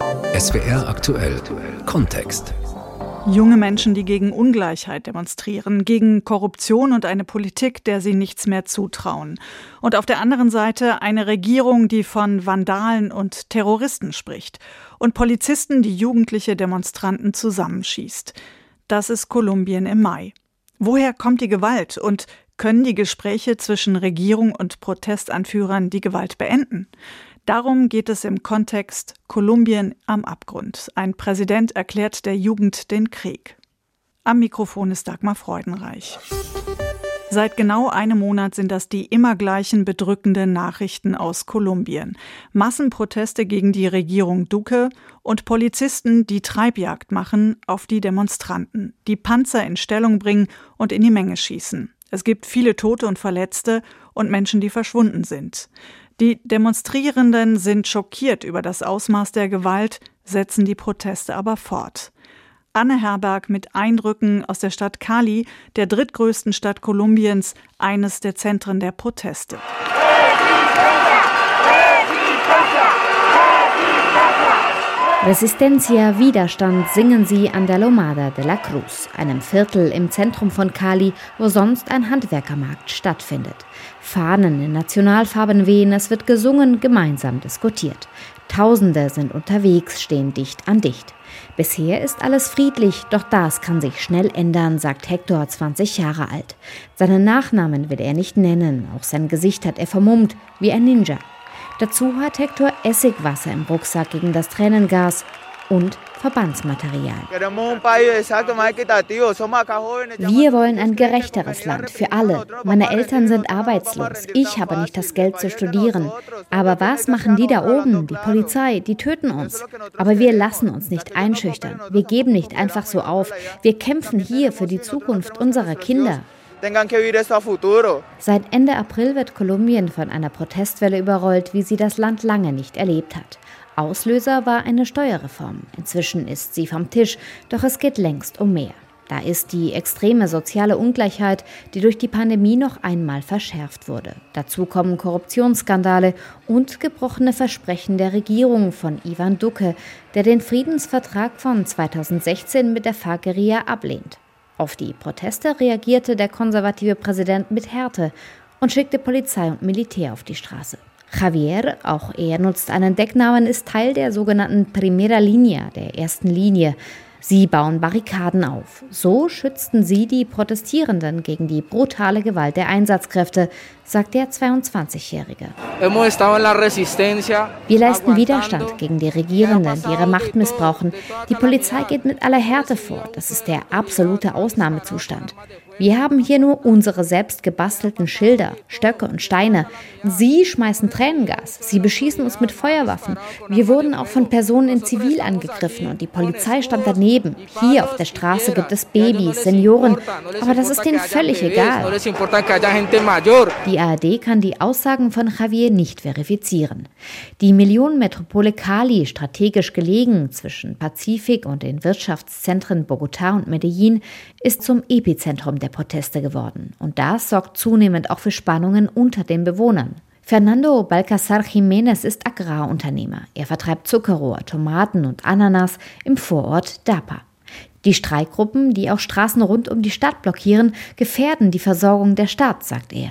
SWR aktuell Kontext. Junge Menschen, die gegen Ungleichheit demonstrieren, gegen Korruption und eine Politik, der sie nichts mehr zutrauen. Und auf der anderen Seite eine Regierung, die von Vandalen und Terroristen spricht. Und Polizisten, die jugendliche Demonstranten zusammenschießt. Das ist Kolumbien im Mai. Woher kommt die Gewalt und können die Gespräche zwischen Regierung und Protestanführern die Gewalt beenden? Darum geht es im Kontext Kolumbien am Abgrund. Ein Präsident erklärt der Jugend den Krieg. Am Mikrofon ist Dagmar Freudenreich. Seit genau einem Monat sind das die immer gleichen bedrückenden Nachrichten aus Kolumbien. Massenproteste gegen die Regierung Duque und Polizisten, die Treibjagd machen auf die Demonstranten, die Panzer in Stellung bringen und in die Menge schießen. Es gibt viele Tote und Verletzte und Menschen, die verschwunden sind. Die Demonstrierenden sind schockiert über das Ausmaß der Gewalt, setzen die Proteste aber fort. Anne Herberg mit Eindrücken aus der Stadt Cali, der drittgrößten Stadt Kolumbiens, eines der Zentren der Proteste. Resistencia, Widerstand singen sie an der Lomada de la Cruz, einem Viertel im Zentrum von Cali, wo sonst ein Handwerkermarkt stattfindet. Fahnen in Nationalfarben wehen, es wird gesungen, gemeinsam diskutiert. Tausende sind unterwegs, stehen dicht an dicht. Bisher ist alles friedlich, doch das kann sich schnell ändern, sagt Hector, 20 Jahre alt. Seinen Nachnamen will er nicht nennen, auch sein Gesicht hat er vermummt, wie ein Ninja. Dazu hat Hector Essigwasser im Rucksack gegen das Tränengas und Verbandsmaterial. Wir wollen ein gerechteres Land für alle. Meine Eltern sind arbeitslos. Ich habe nicht das Geld zu studieren. Aber was machen die da oben? Die Polizei, die töten uns. Aber wir lassen uns nicht einschüchtern. Wir geben nicht einfach so auf. Wir kämpfen hier für die Zukunft unserer Kinder. Seit Ende April wird Kolumbien von einer Protestwelle überrollt, wie sie das Land lange nicht erlebt hat. Auslöser war eine Steuerreform. Inzwischen ist sie vom Tisch, doch es geht längst um mehr. Da ist die extreme soziale Ungleichheit, die durch die Pandemie noch einmal verschärft wurde. Dazu kommen Korruptionsskandale und gebrochene Versprechen der Regierung von Ivan Duque, der den Friedensvertrag von 2016 mit der FARC-Guerilla ablehnt. Auf die Proteste reagierte der konservative Präsident mit Härte und schickte Polizei und Militär auf die Straße. Javier, auch er nutzt einen Decknamen, ist Teil der sogenannten Primera Linea, der ersten Linie, Sie bauen Barrikaden auf. So schützten sie die Protestierenden gegen die brutale Gewalt der Einsatzkräfte, sagt der 22-Jährige. Wir leisten Widerstand gegen die Regierenden, die ihre Macht missbrauchen. Die Polizei geht mit aller Härte vor. Das ist der absolute Ausnahmezustand. Wir haben hier nur unsere selbst gebastelten Schilder, Stöcke und Steine. Sie schmeißen Tränengas, sie beschießen uns mit Feuerwaffen. Wir wurden auch von Personen in Zivil angegriffen und die Polizei stand daneben. Hier auf der Straße gibt es Babys, Senioren, aber das ist denen völlig egal. Die ARD kann die Aussagen von Javier nicht verifizieren. Die Millionenmetropole Cali, strategisch gelegen zwischen Pazifik und den Wirtschaftszentren Bogotá und Medellin, ist zum Epizentrum der Proteste geworden. Und das sorgt zunehmend auch für Spannungen unter den Bewohnern. Fernando Balcazar Jiménez ist Agrarunternehmer. Er vertreibt Zuckerrohr, Tomaten und Ananas im Vorort Dapa. Die Streikgruppen, die auch Straßen rund um die Stadt blockieren, gefährden die Versorgung der Stadt, sagt er.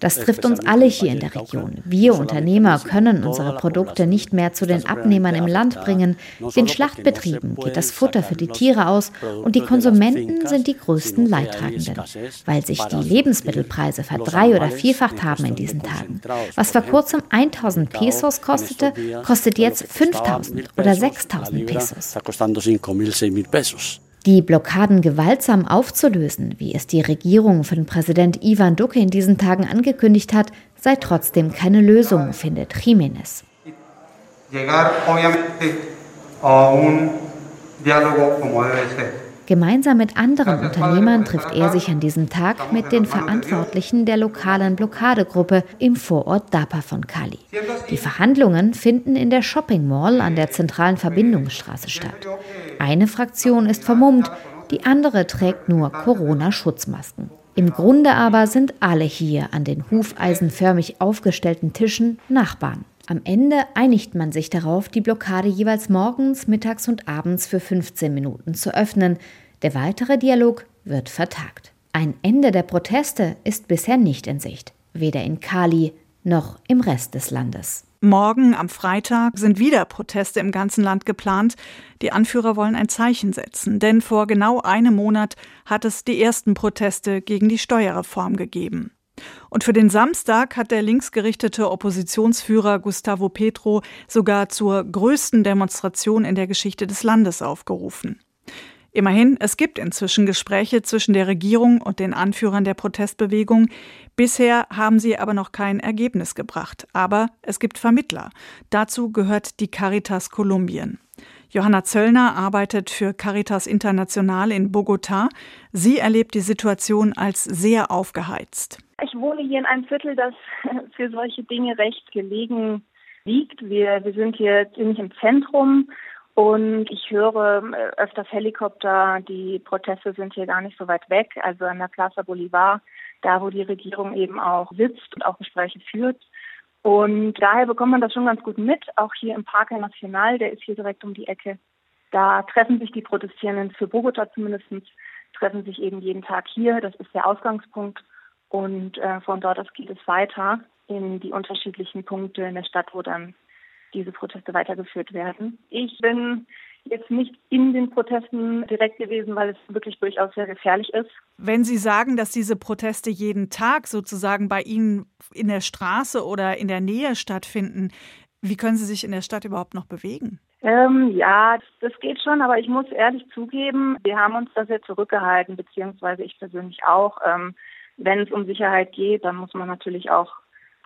Das trifft uns alle hier in der Region. Wir Unternehmer können unsere Produkte nicht mehr zu den Abnehmern im Land bringen. Den Schlachtbetrieben geht das Futter für die Tiere aus und die Konsumenten sind die größten Leidtragenden, weil sich die Lebensmittelpreise verdrei- oder vierfacht haben in diesen Tagen. Was vor kurzem 1000 Pesos kostete, kostet jetzt 5000 oder 6000 Pesos. Die Blockaden gewaltsam aufzulösen, wie es die Regierung von Präsident Ivan Duque in diesen Tagen angekündigt hat, sei trotzdem keine Lösung, findet Jiménez. Gemeinsam mit anderen Unternehmern trifft er sich an diesem Tag mit den Verantwortlichen der lokalen Blockadegruppe im Vorort Dapa von Cali. Die Verhandlungen finden in der Shopping Mall an der zentralen Verbindungsstraße statt. Eine Fraktion ist vermummt, die andere trägt nur Corona-Schutzmasken. Im Grunde aber sind alle hier an den hufeisenförmig aufgestellten Tischen Nachbarn. Am Ende einigt man sich darauf, die Blockade jeweils morgens, mittags und abends für 15 Minuten zu öffnen. Der weitere Dialog wird vertagt. Ein Ende der Proteste ist bisher nicht in Sicht, weder in Kali noch im Rest des Landes. Morgen am Freitag sind wieder Proteste im ganzen Land geplant. Die Anführer wollen ein Zeichen setzen, denn vor genau einem Monat hat es die ersten Proteste gegen die Steuerreform gegeben. Und für den Samstag hat der linksgerichtete Oppositionsführer Gustavo Petro sogar zur größten Demonstration in der Geschichte des Landes aufgerufen. Immerhin, es gibt inzwischen Gespräche zwischen der Regierung und den Anführern der Protestbewegung. Bisher haben sie aber noch kein Ergebnis gebracht. Aber es gibt Vermittler. Dazu gehört die Caritas Kolumbien. Johanna Zöllner arbeitet für Caritas International in Bogotá. Sie erlebt die Situation als sehr aufgeheizt. Ich wohne hier in einem Viertel, das für solche Dinge recht gelegen liegt. Wir, wir sind hier ziemlich im Zentrum und ich höre äh, öfters Helikopter. Die Proteste sind hier gar nicht so weit weg, also an der Plaza Bolivar, da wo die Regierung eben auch sitzt und auch Gespräche führt. Und daher bekommt man das schon ganz gut mit, auch hier im Parque Nacional, der ist hier direkt um die Ecke. Da treffen sich die Protestierenden für Bogota zumindest, treffen sich eben jeden Tag hier. Das ist der Ausgangspunkt. Und äh, von dort aus geht es weiter in die unterschiedlichen Punkte in der Stadt, wo dann diese Proteste weitergeführt werden. Ich bin jetzt nicht in den Protesten direkt gewesen, weil es wirklich durchaus sehr gefährlich ist. Wenn Sie sagen, dass diese Proteste jeden Tag sozusagen bei Ihnen in der Straße oder in der Nähe stattfinden, wie können Sie sich in der Stadt überhaupt noch bewegen? Ähm, ja, das geht schon, aber ich muss ehrlich zugeben, wir haben uns da sehr zurückgehalten, beziehungsweise ich persönlich auch. Ähm, wenn es um Sicherheit geht, dann muss man natürlich auch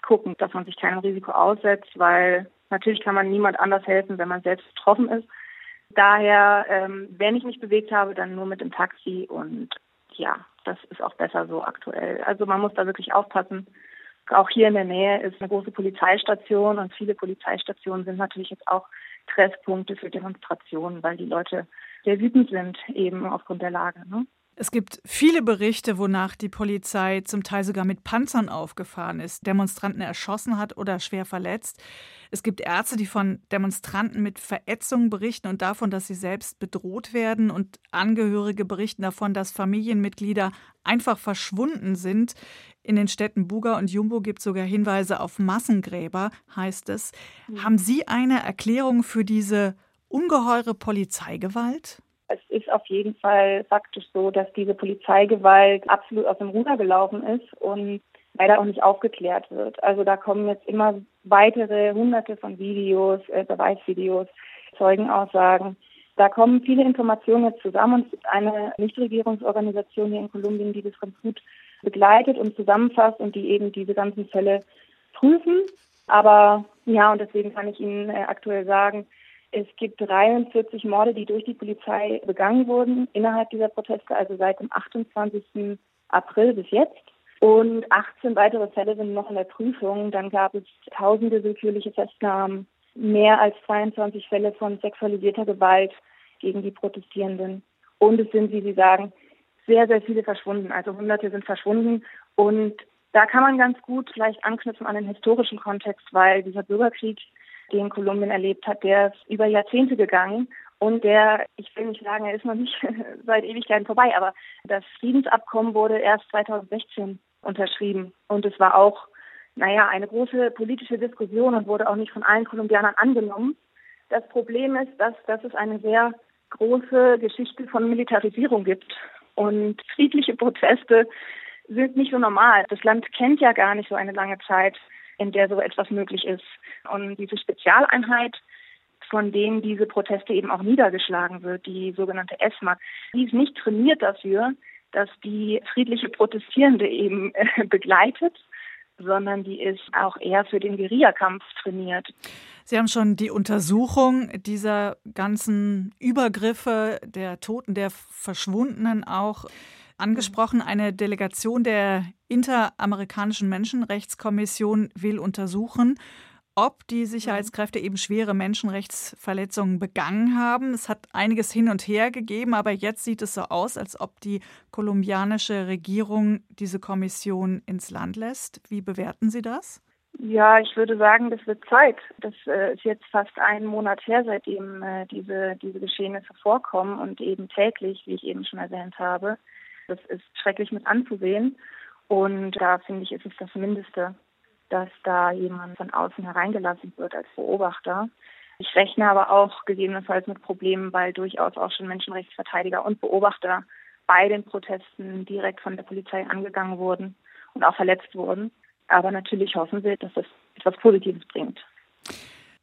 gucken, dass man sich keinem Risiko aussetzt, weil Natürlich kann man niemand anders helfen, wenn man selbst betroffen ist. Daher, ähm, wenn ich mich bewegt habe, dann nur mit dem Taxi und ja, das ist auch besser so aktuell. Also man muss da wirklich aufpassen. Auch hier in der Nähe ist eine große Polizeistation und viele Polizeistationen sind natürlich jetzt auch Treffpunkte für Demonstrationen, weil die Leute sehr wütend sind eben aufgrund der Lage. Ne? Es gibt viele Berichte, wonach die Polizei zum Teil sogar mit Panzern aufgefahren ist, Demonstranten erschossen hat oder schwer verletzt. Es gibt Ärzte, die von Demonstranten mit Verätzungen berichten und davon, dass sie selbst bedroht werden. Und Angehörige berichten davon, dass Familienmitglieder einfach verschwunden sind. In den Städten Buga und Jumbo gibt es sogar Hinweise auf Massengräber, heißt es. Mhm. Haben Sie eine Erklärung für diese ungeheure Polizeigewalt? Es ist auf jeden Fall faktisch so, dass diese Polizeigewalt absolut aus dem Ruder gelaufen ist und leider auch nicht aufgeklärt wird. Also da kommen jetzt immer weitere hunderte von Videos, äh, Beweisvideos, Zeugenaussagen. Da kommen viele Informationen jetzt zusammen und es gibt eine Nichtregierungsorganisation hier in Kolumbien, die das ganz gut begleitet und zusammenfasst und die eben diese ganzen Fälle prüfen. Aber ja, und deswegen kann ich Ihnen äh, aktuell sagen, es gibt 43 Morde, die durch die Polizei begangen wurden innerhalb dieser Proteste, also seit dem 28. April bis jetzt. Und 18 weitere Fälle sind noch in der Prüfung. Dann gab es tausende willkürliche Festnahmen, mehr als 22 Fälle von sexualisierter Gewalt gegen die Protestierenden. Und es sind, wie Sie sagen, sehr, sehr viele verschwunden. Also Hunderte sind verschwunden. Und da kann man ganz gut vielleicht anknüpfen an den historischen Kontext, weil dieser Bürgerkrieg den Kolumbien erlebt hat, der ist über Jahrzehnte gegangen und der, ich will nicht sagen, er ist noch nicht seit Ewigkeiten vorbei, aber das Friedensabkommen wurde erst 2016 unterschrieben und es war auch, naja, eine große politische Diskussion und wurde auch nicht von allen Kolumbianern angenommen. Das Problem ist, dass, dass es eine sehr große Geschichte von Militarisierung gibt und friedliche Proteste sind nicht so normal. Das Land kennt ja gar nicht so eine lange Zeit in der so etwas möglich ist. Und diese Spezialeinheit, von denen diese Proteste eben auch niedergeschlagen wird, die sogenannte ESMA, die ist nicht trainiert dafür, dass die friedliche Protestierende eben äh, begleitet, sondern die ist auch eher für den Guerillakampf trainiert. Sie haben schon die Untersuchung dieser ganzen Übergriffe der Toten, der Verschwundenen auch angesprochen. Eine Delegation der Interamerikanischen Menschenrechtskommission will untersuchen, ob die Sicherheitskräfte eben schwere Menschenrechtsverletzungen begangen haben. Es hat einiges hin und her gegeben, aber jetzt sieht es so aus, als ob die kolumbianische Regierung diese Kommission ins Land lässt. Wie bewerten Sie das? Ja, ich würde sagen, das wird Zeit. Das äh, ist jetzt fast einen Monat her, seitdem äh, diese, diese Geschehnisse vorkommen und eben täglich, wie ich eben schon erwähnt habe. Das ist schrecklich mit anzusehen. Und da finde ich, ist es das Mindeste, dass da jemand von außen hereingelassen wird als Beobachter. Ich rechne aber auch gegebenenfalls mit Problemen, weil durchaus auch schon Menschenrechtsverteidiger und Beobachter bei den Protesten direkt von der Polizei angegangen wurden und auch verletzt wurden. Aber natürlich hoffen wir, dass es etwas Positives bringt.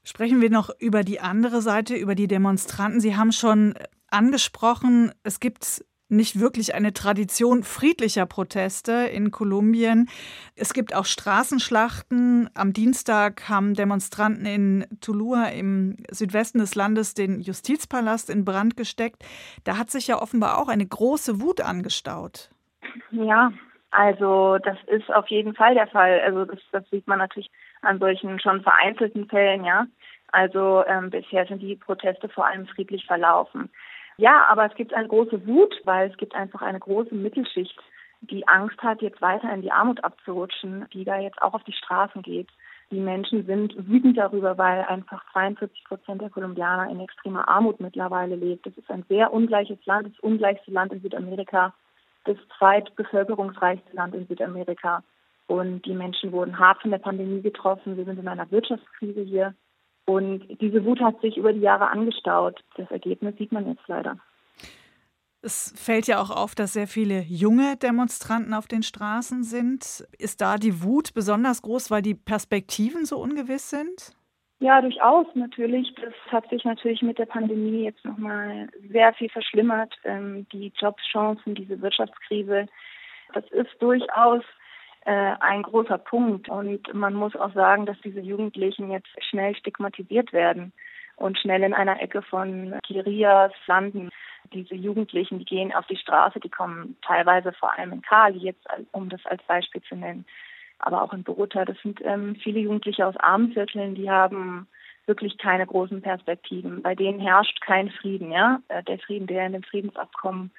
Sprechen wir noch über die andere Seite, über die Demonstranten. Sie haben schon angesprochen, es gibt nicht wirklich eine Tradition friedlicher Proteste in Kolumbien. Es gibt auch Straßenschlachten. Am Dienstag haben Demonstranten in Tulua im Südwesten des Landes den Justizpalast in Brand gesteckt. Da hat sich ja offenbar auch eine große Wut angestaut. Ja, also das ist auf jeden Fall der Fall. Also das, das sieht man natürlich an solchen schon vereinzelten Fällen, ja. Also ähm, bisher sind die Proteste vor allem friedlich verlaufen. Ja, aber es gibt eine große Wut, weil es gibt einfach eine große Mittelschicht, die Angst hat, jetzt weiter in die Armut abzurutschen, die da jetzt auch auf die Straßen geht. Die Menschen sind wütend darüber, weil einfach 42 Prozent der Kolumbianer in extremer Armut mittlerweile lebt. Das ist ein sehr ungleiches Land, das ungleichste Land in Südamerika, das zweitbevölkerungsreichste Land in Südamerika. Und die Menschen wurden hart von der Pandemie getroffen. Wir sind in einer Wirtschaftskrise hier. Und diese Wut hat sich über die Jahre angestaut. Das Ergebnis sieht man jetzt leider. Es fällt ja auch auf, dass sehr viele junge Demonstranten auf den Straßen sind. Ist da die Wut besonders groß, weil die Perspektiven so ungewiss sind? Ja, durchaus natürlich. Das hat sich natürlich mit der Pandemie jetzt nochmal sehr viel verschlimmert. Ähm, die Jobchancen, diese Wirtschaftskrise, das ist durchaus ein großer Punkt. Und man muss auch sagen, dass diese Jugendlichen jetzt schnell stigmatisiert werden und schnell in einer Ecke von Guerillas landen. Diese Jugendlichen, die gehen auf die Straße, die kommen teilweise vor allem in Kali, jetzt um das als Beispiel zu nennen, aber auch in Bogota. Das sind ähm, viele Jugendliche aus armen Vierteln, die haben wirklich keine großen Perspektiven. Bei denen herrscht kein Frieden, ja. Äh, der Frieden, der in dem Friedensabkommen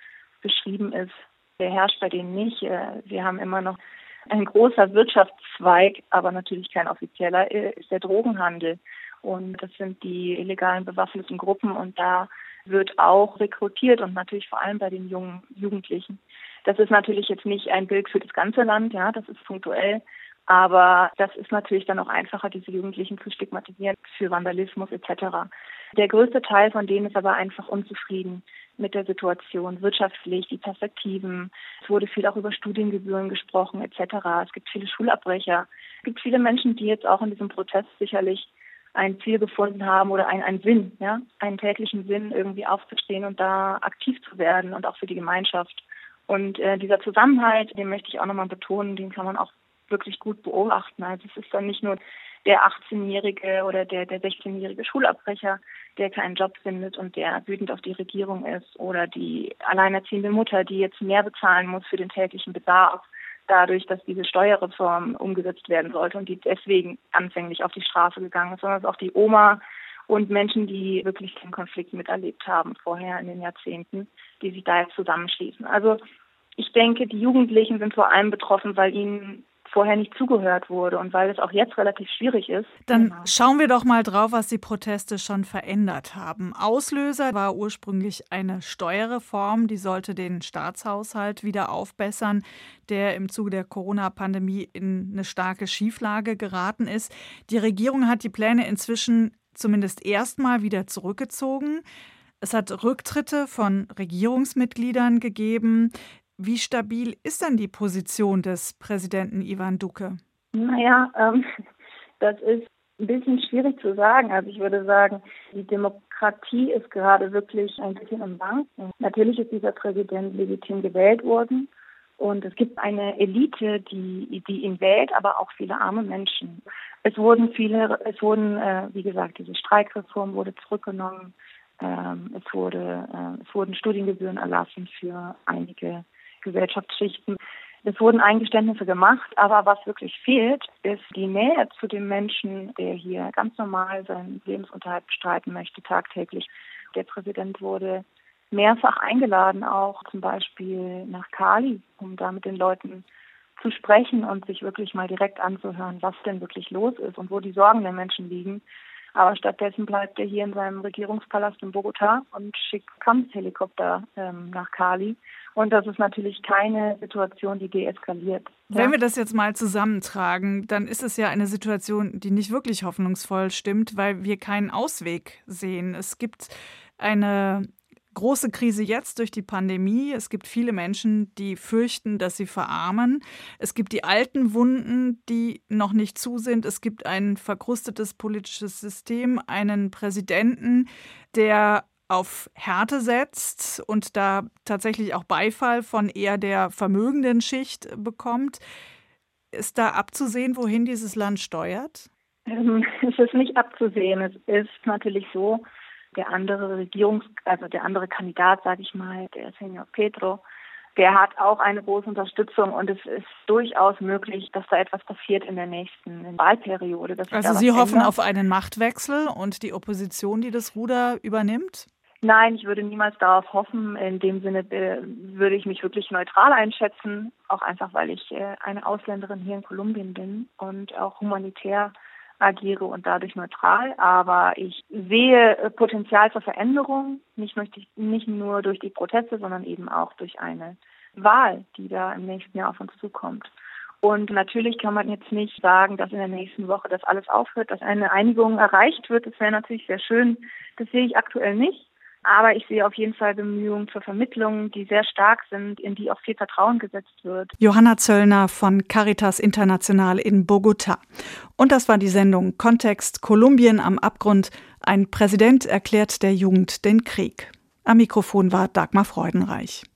beschrieben ist, der herrscht bei denen nicht. Äh, wir haben immer noch ein großer Wirtschaftszweig, aber natürlich kein offizieller, äh, ist der Drogenhandel. Und das sind die illegalen bewaffneten Gruppen und da wird auch rekrutiert und natürlich vor allem bei den jungen Jugendlichen. Das ist natürlich jetzt nicht ein Bild für das ganze Land, ja, das ist punktuell, aber das ist natürlich dann auch einfacher, diese Jugendlichen zu stigmatisieren für Vandalismus etc. Der größte Teil von denen ist aber einfach unzufrieden mit der Situation, wirtschaftlich, die Perspektiven. Es wurde viel auch über Studiengebühren gesprochen etc. Es gibt viele Schulabbrecher. Es gibt viele Menschen, die jetzt auch in diesem Protest sicherlich ein Ziel gefunden haben oder einen, einen Sinn, ja, einen täglichen Sinn, irgendwie aufzustehen und da aktiv zu werden und auch für die Gemeinschaft. Und äh, dieser Zusammenhalt, den möchte ich auch nochmal betonen, den kann man auch wirklich gut beobachten. Also es ist dann nicht nur der 18-jährige oder der, der 16-jährige Schulabbrecher, der keinen Job findet und der wütend auf die Regierung ist oder die alleinerziehende Mutter, die jetzt mehr bezahlen muss für den täglichen Bedarf, dadurch, dass diese Steuerreform umgesetzt werden sollte und die deswegen anfänglich auf die Straße gegangen ist, sondern auch die Oma und Menschen, die wirklich den Konflikt miterlebt haben vorher in den Jahrzehnten, die sich da jetzt zusammenschließen. Also ich denke, die Jugendlichen sind vor allem betroffen, weil ihnen vorher nicht zugehört wurde und weil es auch jetzt relativ schwierig ist. Dann genau. schauen wir doch mal drauf, was die Proteste schon verändert haben. Auslöser war ursprünglich eine Steuerreform, die sollte den Staatshaushalt wieder aufbessern, der im Zuge der Corona-Pandemie in eine starke Schieflage geraten ist. Die Regierung hat die Pläne inzwischen zumindest erstmal wieder zurückgezogen. Es hat Rücktritte von Regierungsmitgliedern gegeben. Wie stabil ist denn die Position des Präsidenten Ivan Duque? Naja, ähm, das ist ein bisschen schwierig zu sagen. Also ich würde sagen, die Demokratie ist gerade wirklich ein bisschen im Wanken. Natürlich ist dieser Präsident legitim gewählt worden. Und es gibt eine Elite, die, die ihn wählt, aber auch viele arme Menschen. Es wurden viele, es wurden, äh, wie gesagt, diese Streikreform wurde zurückgenommen. Ähm, es wurde, äh, es wurden Studiengebühren erlassen für einige Gesellschaftsschichten. Es wurden Eingeständnisse gemacht, aber was wirklich fehlt, ist die Nähe zu dem Menschen, der hier ganz normal seinen Lebensunterhalt bestreiten möchte, tagtäglich. Der Präsident wurde mehrfach eingeladen, auch zum Beispiel nach Kali, um da mit den Leuten zu sprechen und sich wirklich mal direkt anzuhören, was denn wirklich los ist und wo die Sorgen der Menschen liegen. Aber stattdessen bleibt er hier in seinem Regierungspalast in Bogota und schickt Kampfhelikopter ähm, nach Kali. Und das ist natürlich keine Situation, die deeskaliert. Wenn wir das jetzt mal zusammentragen, dann ist es ja eine Situation, die nicht wirklich hoffnungsvoll stimmt, weil wir keinen Ausweg sehen. Es gibt eine große Krise jetzt durch die Pandemie. Es gibt viele Menschen, die fürchten, dass sie verarmen. Es gibt die alten Wunden, die noch nicht zu sind. Es gibt ein verkrustetes politisches System, einen Präsidenten, der auf Härte setzt und da tatsächlich auch Beifall von eher der vermögenden Schicht bekommt. Ist da abzusehen, wohin dieses Land steuert? Ähm, es ist nicht abzusehen. Es ist natürlich so, der andere Regierungs-, also der andere Kandidat, sage ich mal, der Senior Petro, der hat auch eine große Unterstützung und es ist durchaus möglich, dass da etwas passiert in der nächsten Wahlperiode. also Sie hoffen ändert. auf einen Machtwechsel und die Opposition, die das Ruder übernimmt? Nein, ich würde niemals darauf hoffen. In dem Sinne äh, würde ich mich wirklich neutral einschätzen, auch einfach, weil ich äh, eine Ausländerin hier in Kolumbien bin und auch humanitär agiere und dadurch neutral, aber ich sehe äh, Potenzial zur Veränderung, nicht, nicht nur durch die Proteste, sondern eben auch durch eine Wahl, die da im nächsten Jahr auf uns zukommt. Und natürlich kann man jetzt nicht sagen, dass in der nächsten Woche das alles aufhört, dass eine Einigung erreicht wird. Das wäre natürlich sehr schön. Das sehe ich aktuell nicht. Aber ich sehe auf jeden Fall Bemühungen zur Vermittlung, die sehr stark sind, in die auch viel Vertrauen gesetzt wird. Johanna Zöllner von Caritas International in Bogota. Und das war die Sendung Kontext Kolumbien am Abgrund. Ein Präsident erklärt der Jugend den Krieg. Am Mikrofon war Dagmar Freudenreich.